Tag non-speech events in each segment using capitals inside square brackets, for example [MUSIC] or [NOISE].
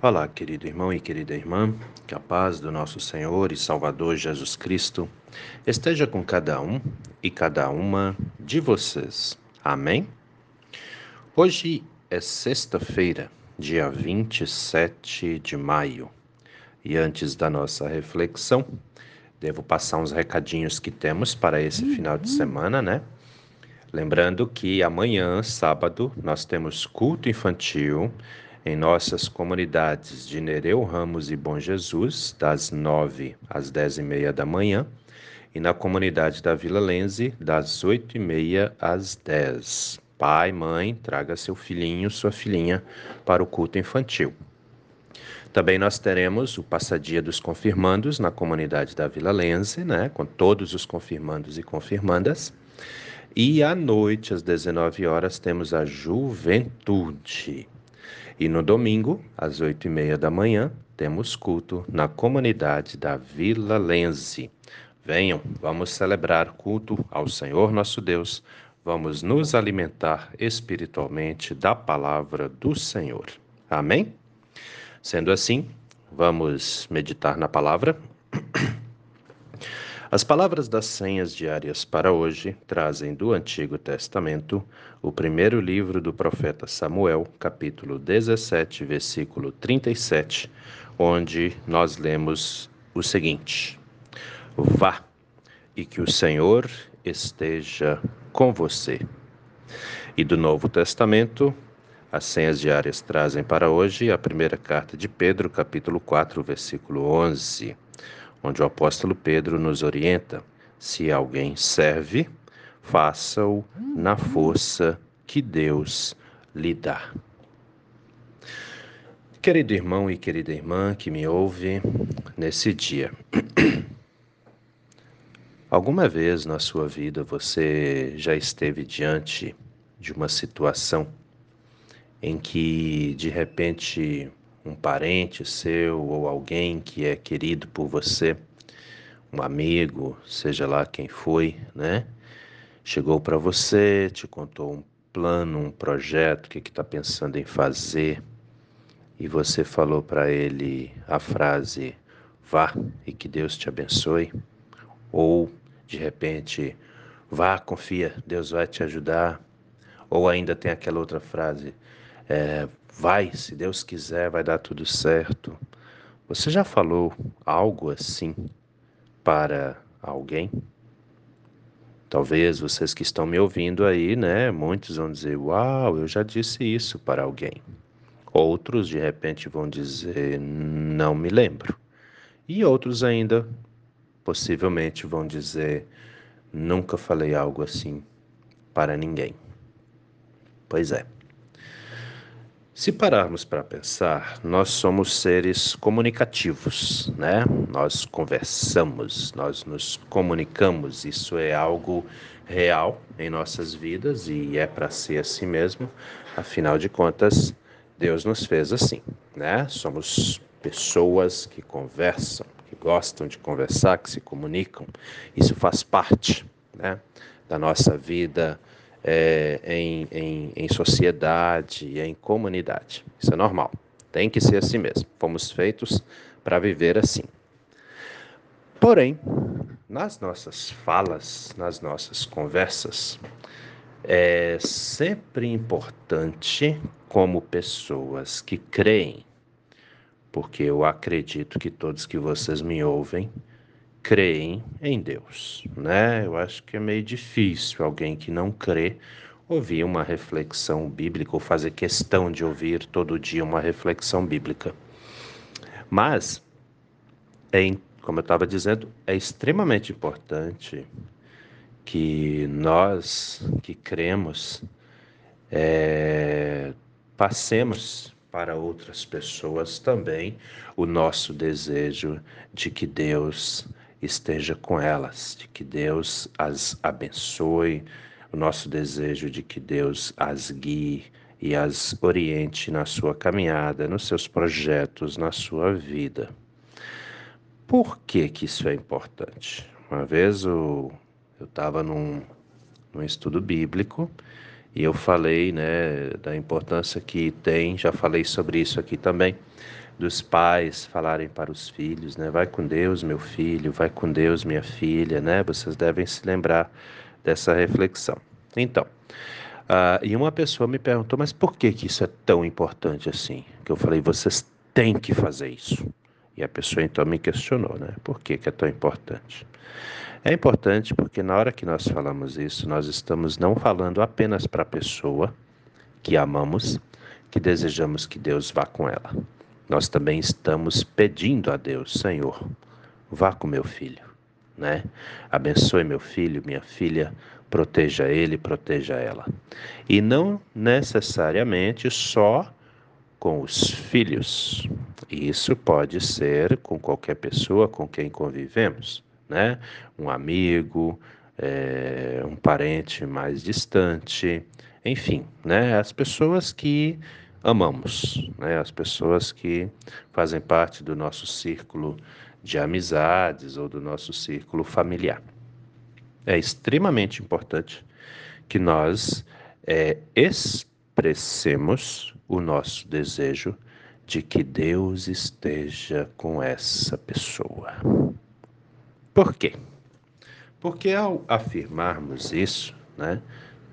Olá, querido irmão e querida irmã, que a paz do nosso Senhor e Salvador Jesus Cristo esteja com cada um e cada uma de vocês. Amém? Hoje é sexta-feira, dia 27 de maio, e antes da nossa reflexão, devo passar uns recadinhos que temos para esse final de semana, né? Lembrando que amanhã, sábado, nós temos culto infantil em nossas comunidades de Nereu Ramos e Bom Jesus, das 9 às 10 e meia da manhã, e na comunidade da Vila Lenze, das 8 e meia às 10. Pai, mãe, traga seu filhinho, sua filhinha para o culto infantil. Também nós teremos o Passadia dos Confirmandos na comunidade da Vila Lenze, né, com todos os confirmandos e confirmandas. E à noite, às 19 horas, temos a Juventude. E no domingo, às oito e meia da manhã, temos culto na comunidade da Vila Lense. Venham, vamos celebrar culto ao Senhor nosso Deus, vamos nos alimentar espiritualmente da palavra do Senhor. Amém? Sendo assim, vamos meditar na palavra. [COUGHS] As palavras das senhas diárias para hoje trazem do Antigo Testamento o primeiro livro do profeta Samuel, capítulo 17, versículo 37, onde nós lemos o seguinte: Vá e que o Senhor esteja com você. E do Novo Testamento, as senhas diárias trazem para hoje a primeira carta de Pedro, capítulo 4, versículo 11 onde o apóstolo Pedro nos orienta: se alguém serve, faça-o na força que Deus lhe dá. Querido irmão e querida irmã que me ouve nesse dia, [CLEARS THROAT] alguma vez na sua vida você já esteve diante de uma situação em que de repente um parente seu ou alguém que é querido por você, um amigo, seja lá quem foi, né? Chegou para você, te contou um plano, um projeto, o que está pensando em fazer, e você falou para ele a frase: vá e que Deus te abençoe, ou de repente, vá, confia, Deus vai te ajudar, ou ainda tem aquela outra frase: é, vai, se Deus quiser, vai dar tudo certo. Você já falou algo assim para alguém? Talvez vocês que estão me ouvindo aí, né? Muitos vão dizer: Uau, eu já disse isso para alguém. Outros, de repente, vão dizer: Não me lembro. E outros ainda, possivelmente, vão dizer: Nunca falei algo assim para ninguém. Pois é. Se pararmos para pensar, nós somos seres comunicativos, né? Nós conversamos, nós nos comunicamos, isso é algo real em nossas vidas e é para ser assim mesmo. Afinal de contas, Deus nos fez assim, né? Somos pessoas que conversam, que gostam de conversar, que se comunicam. Isso faz parte, né, da nossa vida é, em, em, em sociedade, em comunidade. Isso é normal. Tem que ser assim mesmo. Fomos feitos para viver assim. Porém, nas nossas falas, nas nossas conversas, é sempre importante, como pessoas que creem, porque eu acredito que todos que vocês me ouvem creem em Deus, né? Eu acho que é meio difícil alguém que não crê ouvir uma reflexão bíblica ou fazer questão de ouvir todo dia uma reflexão bíblica. Mas, é, como eu estava dizendo, é extremamente importante que nós que cremos é, passemos para outras pessoas também o nosso desejo de que Deus esteja com elas, de que Deus as abençoe, o nosso desejo de que Deus as guie e as oriente na sua caminhada, nos seus projetos, na sua vida. Por que, que isso é importante? Uma vez eu estava num, num estudo bíblico e eu falei né, da importância que tem, já falei sobre isso aqui também, dos pais falarem para os filhos, né? Vai com Deus, meu filho, vai com Deus, minha filha, né? Vocês devem se lembrar dessa reflexão. Então, uh, e uma pessoa me perguntou, mas por que, que isso é tão importante assim? Que eu falei, vocês têm que fazer isso. E a pessoa então me questionou, né? Por que, que é tão importante? É importante porque na hora que nós falamos isso, nós estamos não falando apenas para a pessoa que amamos, que desejamos que Deus vá com ela. Nós também estamos pedindo a Deus, Senhor, vá com meu filho, né? Abençoe meu filho, minha filha, proteja ele, proteja ela. E não necessariamente só com os filhos. Isso pode ser com qualquer pessoa com quem convivemos, né? Um amigo, é, um parente mais distante, enfim, né? As pessoas que amamos, né? As pessoas que fazem parte do nosso círculo de amizades ou do nosso círculo familiar. É extremamente importante que nós é, expressemos o nosso desejo de que Deus esteja com essa pessoa. Por quê? Porque ao afirmarmos isso, né,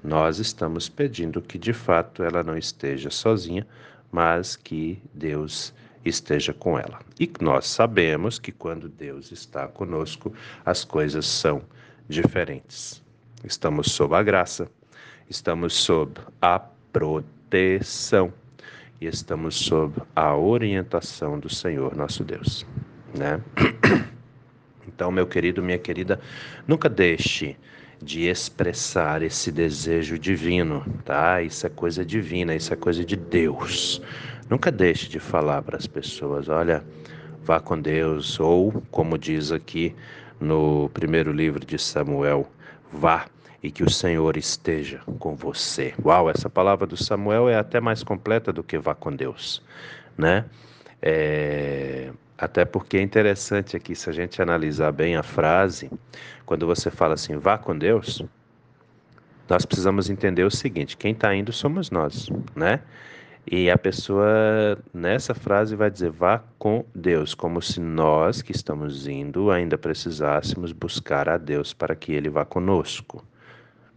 nós estamos pedindo que de fato ela não esteja sozinha, mas que Deus esteja com ela. E nós sabemos que quando Deus está conosco, as coisas são diferentes. Estamos sob a graça, estamos sob a proteção e estamos sob a orientação do Senhor nosso Deus, né? [CLEARS THROAT] Então, meu querido, minha querida, nunca deixe de expressar esse desejo divino, tá? Isso é coisa divina, isso é coisa de Deus. Nunca deixe de falar para as pessoas, olha, vá com Deus, ou como diz aqui no primeiro livro de Samuel, vá e que o Senhor esteja com você. Uau, essa palavra do Samuel é até mais completa do que vá com Deus, né? É, até porque é interessante aqui, se a gente analisar bem a frase, quando você fala assim, vá com Deus, nós precisamos entender o seguinte: quem está indo somos nós, né? E a pessoa nessa frase vai dizer vá com Deus, como se nós que estamos indo ainda precisássemos buscar a Deus para que Ele vá conosco.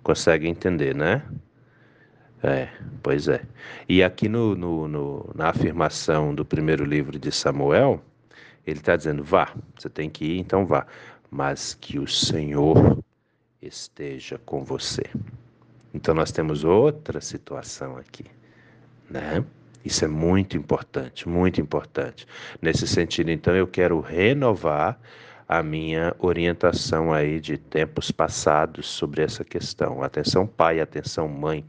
Consegue entender, né? É, pois é. E aqui no, no, no, na afirmação do primeiro livro de Samuel, ele está dizendo: vá, você tem que ir, então vá, mas que o Senhor esteja com você. Então nós temos outra situação aqui, né? Isso é muito importante, muito importante. Nesse sentido, então, eu quero renovar a minha orientação aí de tempos passados sobre essa questão. Atenção pai, atenção mãe,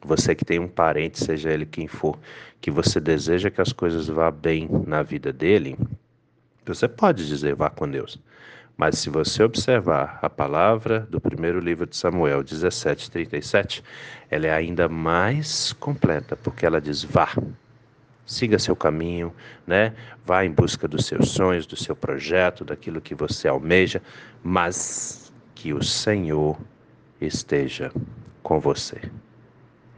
você que tem um parente, seja ele quem for, que você deseja que as coisas vá bem na vida dele, você pode dizer vá com Deus. Mas se você observar a palavra do primeiro livro de Samuel 17:37, ela é ainda mais completa, porque ela diz vá siga seu caminho, né? Vá em busca dos seus sonhos, do seu projeto, daquilo que você almeja, mas que o Senhor esteja com você.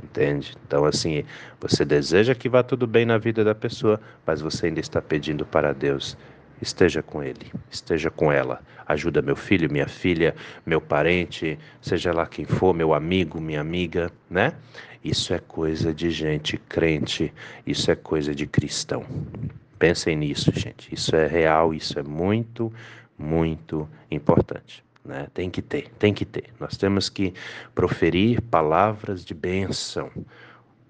Entende? Então, assim, você deseja que vá tudo bem na vida da pessoa, mas você ainda está pedindo para Deus esteja com ele, esteja com ela. Ajuda meu filho, minha filha, meu parente, seja lá quem for, meu amigo, minha amiga, né? Isso é coisa de gente crente, isso é coisa de cristão. Pensem nisso, gente. Isso é real, isso é muito, muito importante. Né? Tem que ter, tem que ter. Nós temos que proferir palavras de bênção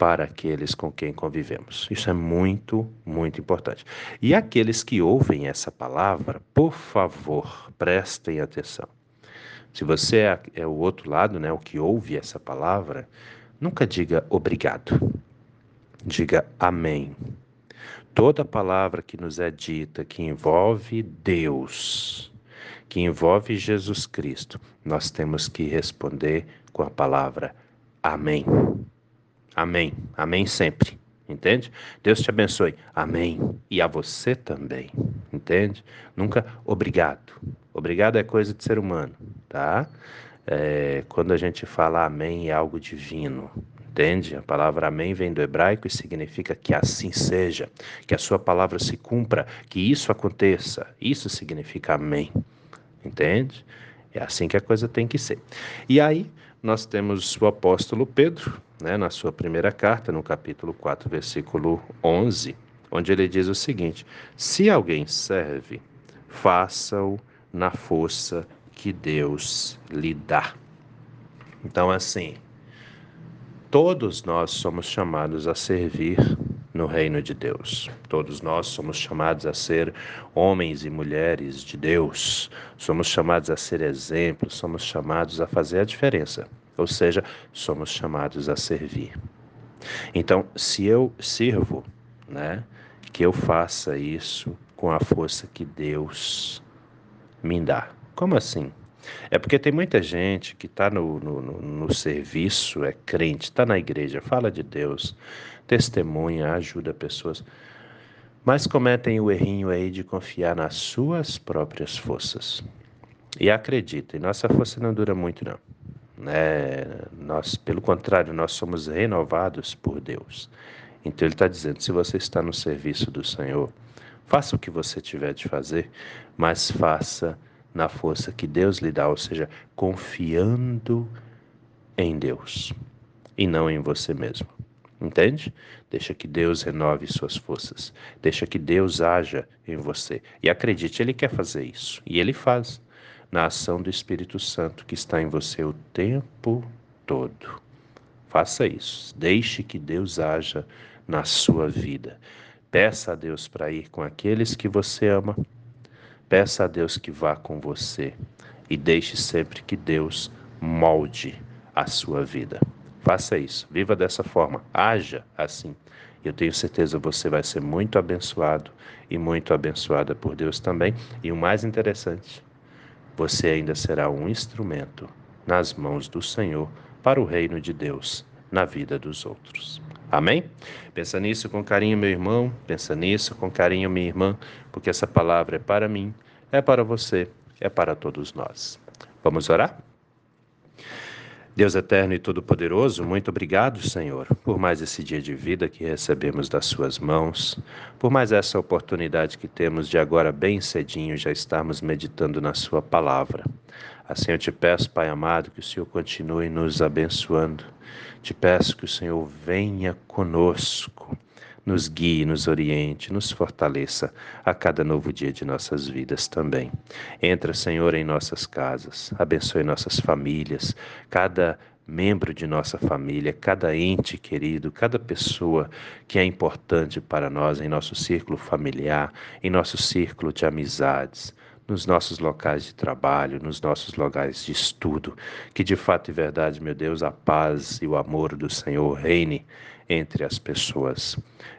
para aqueles com quem convivemos. Isso é muito, muito importante. E aqueles que ouvem essa palavra, por favor, prestem atenção. Se você é, é o outro lado, né, o que ouve essa palavra, nunca diga obrigado. Diga amém. Toda palavra que nos é dita que envolve Deus, que envolve Jesus Cristo, nós temos que responder com a palavra amém. Amém. Amém sempre. Entende? Deus te abençoe. Amém. E a você também. Entende? Nunca obrigado. Obrigado é coisa de ser humano, tá? É, quando a gente fala amém é algo divino, Entende? A palavra amém vem do hebraico e significa que assim seja, que a sua palavra se cumpra, que isso aconteça. Isso significa amém. Entende? É assim que a coisa tem que ser. E aí, nós temos o apóstolo Pedro, né, na sua primeira carta, no capítulo 4, versículo 11, onde ele diz o seguinte: Se alguém serve, faça-o na força que Deus lhe dá. Então, assim, todos nós somos chamados a servir no reino de Deus. Todos nós somos chamados a ser homens e mulheres de Deus. Somos chamados a ser exemplos, somos chamados a fazer a diferença. Ou seja, somos chamados a servir. Então, se eu sirvo, né, que eu faça isso com a força que Deus me dá. Como assim? É porque tem muita gente que está no, no, no, serviço, é crente, está na igreja, fala de Deus, testemunha, ajuda pessoas, mas cometem o errinho aí de confiar nas suas próprias forças. E acreditem, nossa força não dura muito não. Né? Nós, pelo contrário, nós somos renovados por Deus. Então ele está dizendo: se você está no serviço do Senhor, faça o que você tiver de fazer, mas faça na força que Deus lhe dá, ou seja, confiando em Deus e não em você mesmo. Entende? Deixa que Deus renove suas forças. Deixa que Deus haja em você. E acredite, Ele quer fazer isso. E Ele faz na ação do Espírito Santo que está em você o tempo todo. Faça isso. Deixe que Deus haja na sua vida. Peça a Deus para ir com aqueles que você ama Peça a Deus que vá com você e deixe sempre que Deus molde a sua vida. Faça isso, viva dessa forma, haja assim. Eu tenho certeza você vai ser muito abençoado e muito abençoada por Deus também. E o mais interessante, você ainda será um instrumento nas mãos do Senhor para o reino de Deus na vida dos outros. Amém? Pensa nisso com carinho, meu irmão. Pensa nisso com carinho, minha irmã, porque essa palavra é para mim, é para você, é para todos nós. Vamos orar? Deus eterno e todo-poderoso, muito obrigado, Senhor, por mais esse dia de vida que recebemos das Suas mãos, por mais essa oportunidade que temos de agora, bem cedinho, já estarmos meditando na Sua palavra. Assim eu te peço, Pai amado, que o Senhor continue nos abençoando. Te peço que o Senhor venha conosco, nos guie, nos oriente, nos fortaleça a cada novo dia de nossas vidas também. Entra, Senhor, em nossas casas, abençoe nossas famílias, cada membro de nossa família, cada ente querido, cada pessoa que é importante para nós em nosso círculo familiar, em nosso círculo de amizades nos nossos locais de trabalho, nos nossos locais de estudo, que de fato e verdade, meu Deus, a paz e o amor do Senhor reine entre as pessoas.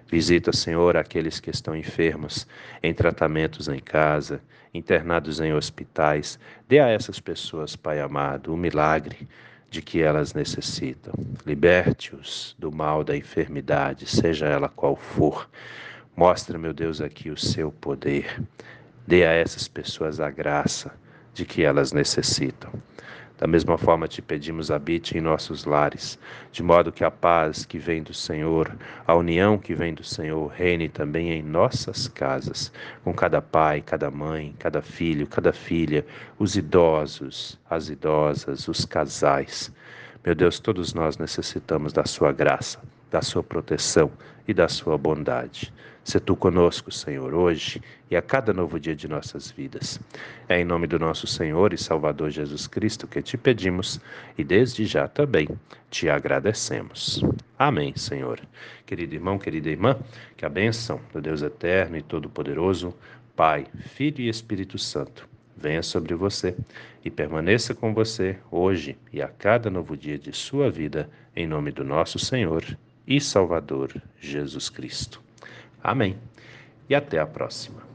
Visita, Senhor, aqueles que estão enfermos, em tratamentos em casa, internados em hospitais. Dê a essas pessoas, Pai amado, o milagre de que elas necessitam. Liberte-os do mal da enfermidade, seja ela qual for. Mostra, meu Deus, aqui o seu poder. Dê a essas pessoas a graça de que elas necessitam. Da mesma forma, te pedimos, habite em nossos lares, de modo que a paz que vem do Senhor, a união que vem do Senhor, reine também em nossas casas, com cada pai, cada mãe, cada filho, cada filha, os idosos, as idosas, os casais. Meu Deus, todos nós necessitamos da Sua graça, da Sua proteção e da Sua bondade. Se tu conosco, Senhor, hoje e a cada novo dia de nossas vidas. É em nome do nosso Senhor e Salvador Jesus Cristo que te pedimos e desde já também te agradecemos. Amém, Senhor. Querido irmão, querida irmã, que a bênção do Deus eterno e todo-poderoso, Pai, Filho e Espírito Santo, venha sobre você e permaneça com você hoje e a cada novo dia de sua vida, em nome do nosso Senhor e Salvador Jesus Cristo. Amém. E até a próxima.